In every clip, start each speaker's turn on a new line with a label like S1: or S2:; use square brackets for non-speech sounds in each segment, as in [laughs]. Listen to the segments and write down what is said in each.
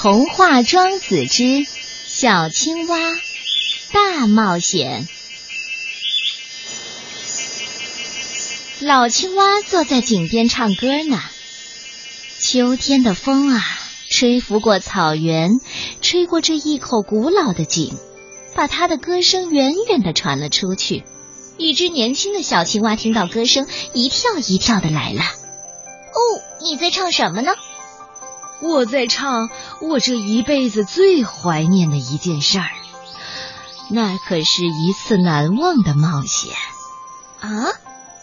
S1: 童话庄子之小青蛙大冒险。老青蛙坐在井边唱歌呢。秋天的风啊，吹拂过草原，吹过这一口古老的井，把它的歌声远远的传了出去。一只年轻的小青蛙听到歌声，一跳一跳的来了。哦，你在唱什么呢？
S2: 我在唱我这一辈子最怀念的一件事儿，那可是一次难忘的冒险
S1: 啊！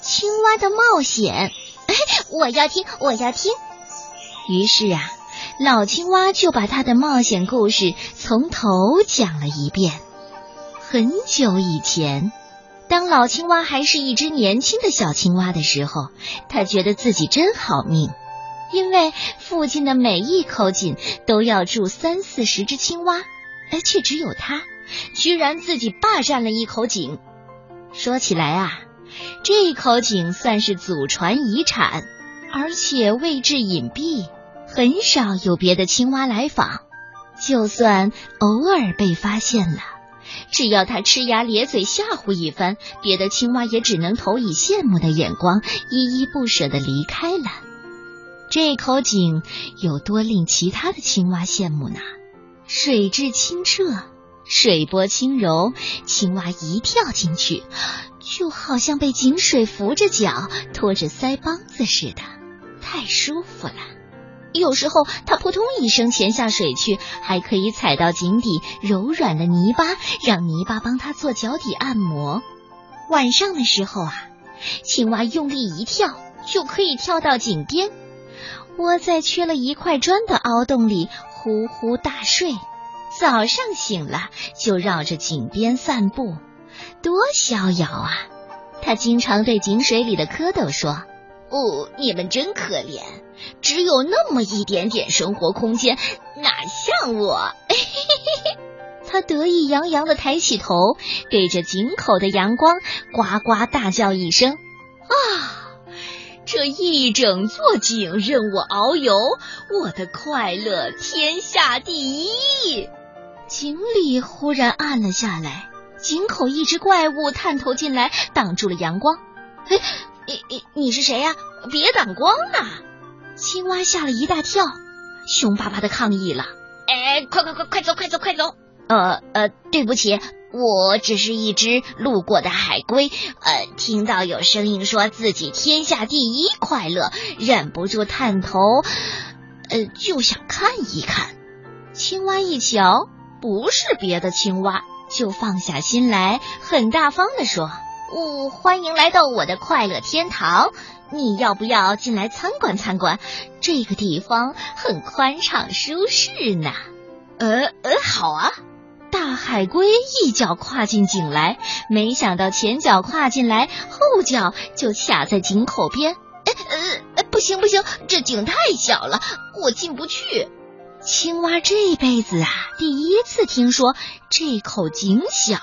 S1: 青蛙的冒险，哎，[laughs] 我要听，我要听。于是啊，老青蛙就把他的冒险故事从头讲了一遍。很久以前，当老青蛙还是一只年轻的小青蛙的时候，他觉得自己真好命。因为附近的每一口井都要住三四十只青蛙，而却只有他，居然自己霸占了一口井。说起来啊，这口井算是祖传遗产，而且位置隐蔽，很少有别的青蛙来访。就算偶尔被发现了，只要他呲牙咧嘴吓唬一番，别的青蛙也只能投以羡慕的眼光，依依不舍的离开了。这口井有多令其他的青蛙羡慕呢？水质清澈，水波轻柔，青蛙一跳进去，就好像被井水扶着脚，拖着腮帮子似的，太舒服了。有时候，它扑通一声潜下水去，还可以踩到井底柔软的泥巴，让泥巴帮它做脚底按摩。晚上的时候啊，青蛙用力一跳，就可以跳到井边。窝在缺了一块砖的凹洞里呼呼大睡，早上醒了就绕着井边散步，多逍遥啊！他经常对井水里的蝌蚪说：“哦，你们真可怜，只有那么一点点生活空间，哪像我？” [laughs] 他得意洋洋的抬起头，对着井口的阳光呱呱大叫一声：“啊！”这一整座井任我遨游，我的快乐天下第一。井里忽然暗了下来，井口一只怪物探头进来，挡住了阳光。哎，你你你是谁呀？别挡光啊！青蛙吓了一大跳，凶巴巴的抗议了：“哎，快快快，快走快走快走！呃呃，对不起。”我只是一只路过的海龟，呃，听到有声音说自己天下第一快乐，忍不住探头，呃，就想看一看。青蛙一瞧，不是别的青蛙，就放下心来，很大方的说：“哦，欢迎来到我的快乐天堂，你要不要进来参观参观？这个地方很宽敞舒适呢。”呃呃，好啊。大海龟一脚跨进井来，没想到前脚跨进来，后脚就卡在井口边。哎呃，不行不行，这井太小了，我进不去。青蛙这辈子啊，第一次听说这口井小，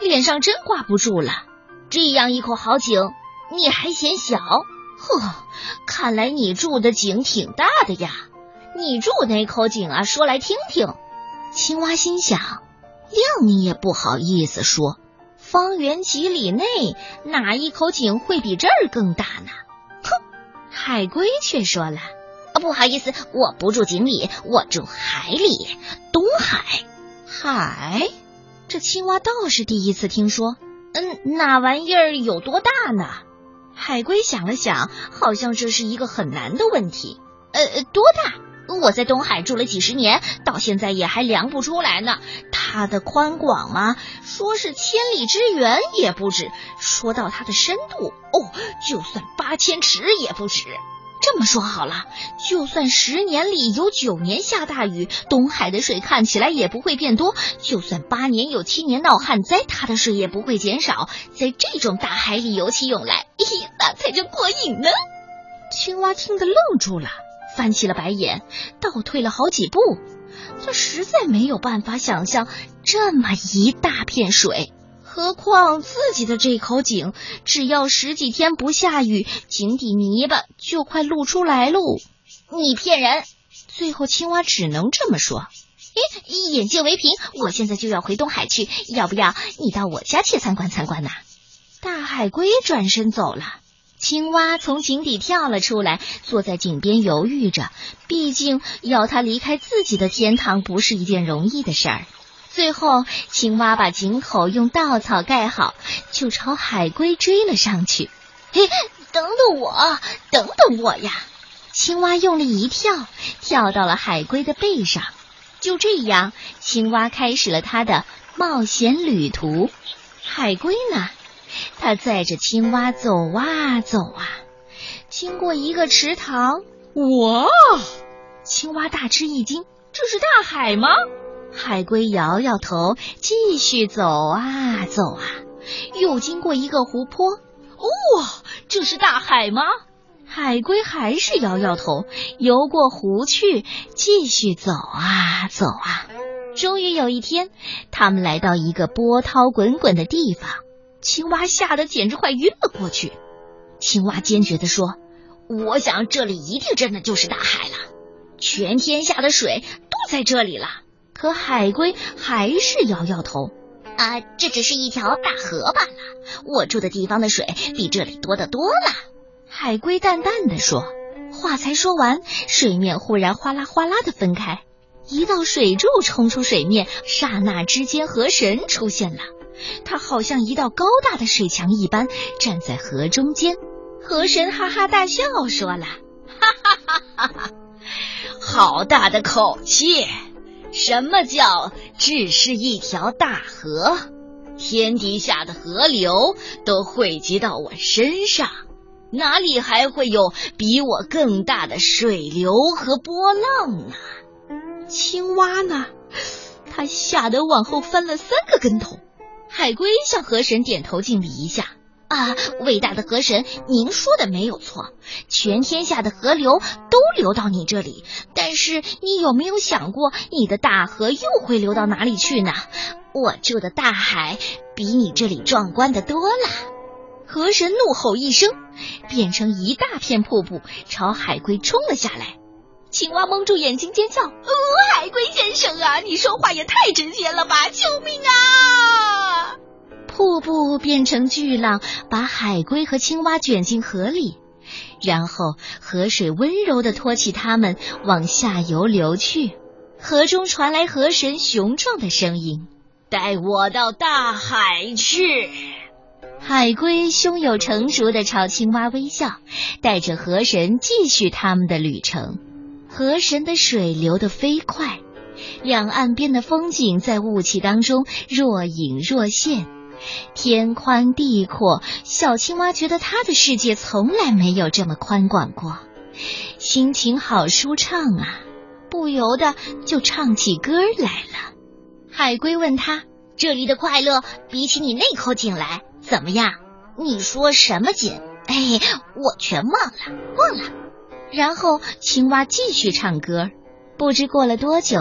S1: 脸上真挂不住了。这样一口好井，你还嫌小？呵，看来你住的井挺大的呀。你住哪口井啊？说来听听。青蛙心想。谅你也不好意思说，方圆几里内哪一口井会比这儿更大呢？哼！海龟却说了：“不好意思，我不住井里，我住海里，东海。海？这青蛙倒是第一次听说。嗯，那玩意儿有多大呢？”海龟想了想，好像这是一个很难的问题。呃，多大？我在东海住了几十年，到现在也还量不出来呢。它的宽广嘛，说是千里之远也不止；说到它的深度，哦，就算八千尺也不止。这么说好了，就算十年里有九年下大雨，东海的水看起来也不会变多；就算八年有七年闹旱灾，它的水也不会减少。在这种大海里游起泳来，嘿，[laughs] 那才叫过瘾呢！青蛙听得愣住了。翻起了白眼，倒退了好几步。他实在没有办法想象这么一大片水，何况自己的这口井，只要十几天不下雨，井底泥巴就快露出来喽。你骗人！最后，青蛙只能这么说：“哎，眼见为凭，我现在就要回东海去，要不要你到我家去参观参观呢？”大海龟转身走了，青蛙从井底跳了出来，坐在井边犹豫着。毕竟要它离开自己的天堂，不是一件容易的事儿。最后，青蛙把井口用稻草盖好，就朝海龟追了上去。嘿，等等我，等等我呀！青蛙用力一跳，跳到了海龟的背上。就这样，青蛙开始了它的冒险旅途。海龟呢？它载着青蛙走啊走啊，经过一个池塘。哇！青蛙大吃一惊，这是大海吗？海龟摇摇头，继续走啊走啊，又经过一个湖泊。哇，这是大海吗？海龟还是摇摇头，游过湖去，继续走啊走啊。终于有一天，他们来到一个波涛滚滚的地方，青蛙吓得简直快晕了过去。青蛙坚决地说：“我想这里一定真的就是大海了，全天下的水都在这里了。”可海龟还是摇摇头：“啊，这只是一条大河罢了，我住的地方的水比这里多得多了。”海龟淡淡的说，话才说完，水面忽然哗啦哗啦的分开，一道水柱冲出水面，刹那之间，河神出现了。他好像一道高大的水墙一般，站在河中间。河神哈哈大笑，说了：“哈哈哈哈哈，好大的口气！什么叫只是一条大河？天底下的河流都汇集到我身上。”哪里还会有比我更大的水流和波浪呢？青蛙呢？它吓得往后翻了三个跟头。海龟向河神点头敬礼一下：“啊，伟大的河神，您说的没有错，全天下的河流都流到你这里。但是你有没有想过，你的大河又会流到哪里去呢？我住的大海比你这里壮观的多了。”河神怒吼一声，变成一大片瀑布，朝海龟冲了下来。青蛙蒙住眼睛尖叫：“哦，海龟先生啊，你说话也太直接了吧！救命啊！”瀑布变成巨浪，把海龟和青蛙卷进河里，然后河水温柔地托起它们往下游流去。河中传来河神雄壮的声音：“带我到大海去。”海龟胸有成竹地朝青蛙微笑，带着河神继续他们的旅程。河神的水流得飞快，两岸边的风景在雾气当中若隐若现。天宽地阔，小青蛙觉得它的世界从来没有这么宽广过，心情好舒畅啊，不由得就唱起歌来了。海龟问他：“这里的快乐比起你那口井来？”怎么样？你说什么井？哎，我全忘了，忘了。然后青蛙继续唱歌。不知过了多久，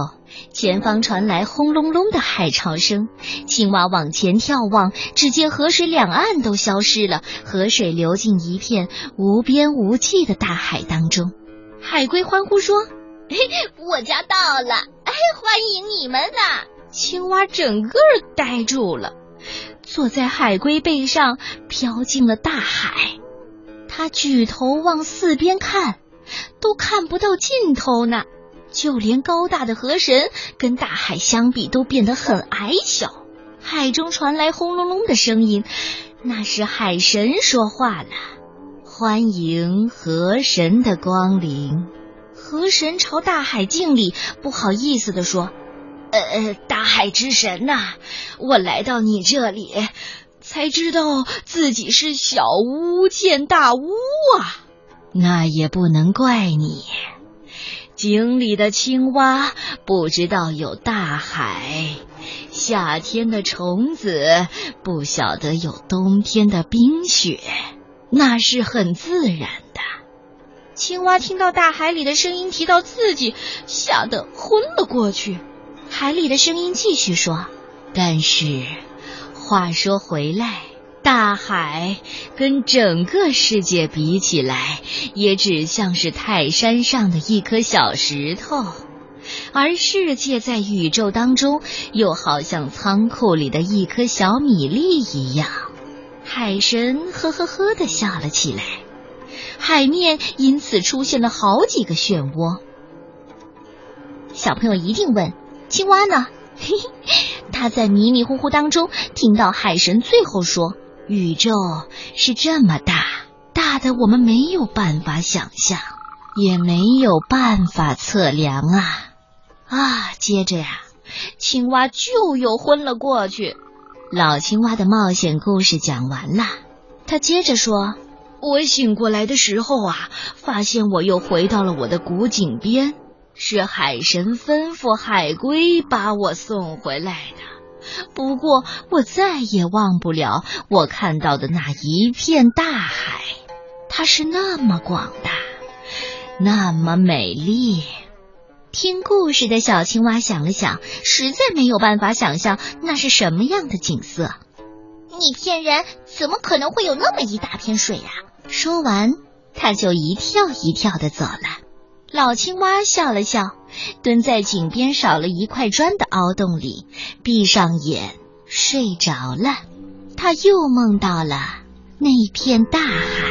S1: 前方传来轰隆隆的海潮声。青蛙往前眺望，只见河水两岸都消失了，河水流进一片无边无际的大海当中。海龟欢呼说：“嘿，我家到了！哎，欢迎你们呐！”青蛙整个呆住了。坐在海龟背上，飘进了大海。他举头往四边看，都看不到尽头呢。就连高大的河神跟大海相比，都变得很矮小。海中传来轰隆隆的声音，那是海神说话了：“欢迎河神的光临。”河神朝大海敬礼，不好意思的说。呃，大海之神呐，我来到你这里，才知道自己是小巫见大巫啊！那也不能怪你，井里的青蛙不知道有大海，夏天的虫子不晓得有冬天的冰雪，那是很自然的。青蛙听到大海里的声音提到自己，吓得昏了过去。海里的声音继续说：“但是，话说回来，
S2: 大海跟整个世界比起来，也只像是泰山上的一颗小石头，而世界在宇宙当中，又好像仓库里的一颗小米粒一样。海神呵呵呵的笑了起来，海面因此出现了好几个漩涡。
S1: 小朋友一定问：青蛙呢？嘿嘿，他在迷迷糊糊当中听到海神最后说：“
S2: 宇宙是这么大，大的我们没有办法想象，也没有办法测量啊啊！”接着呀，青蛙就又昏了过去。老青蛙的冒险故事讲完了，他接着说：“我醒过来的时候啊，发现我又回到了我的古井边，是海神吩咐海龟把我送回来的。不过我再也忘不了我看到的那一片大海，它是那么广大，那么美丽。”
S1: 听故事的小青蛙想了想，实在没有办法想象那是什么样的景色。你骗人！怎么可能会有那么一大片水呀？说完，他就一跳一跳的走了。老青蛙笑了笑，蹲在井边少了一块砖的凹洞里，闭上眼睡着了。他又梦到了那片大海。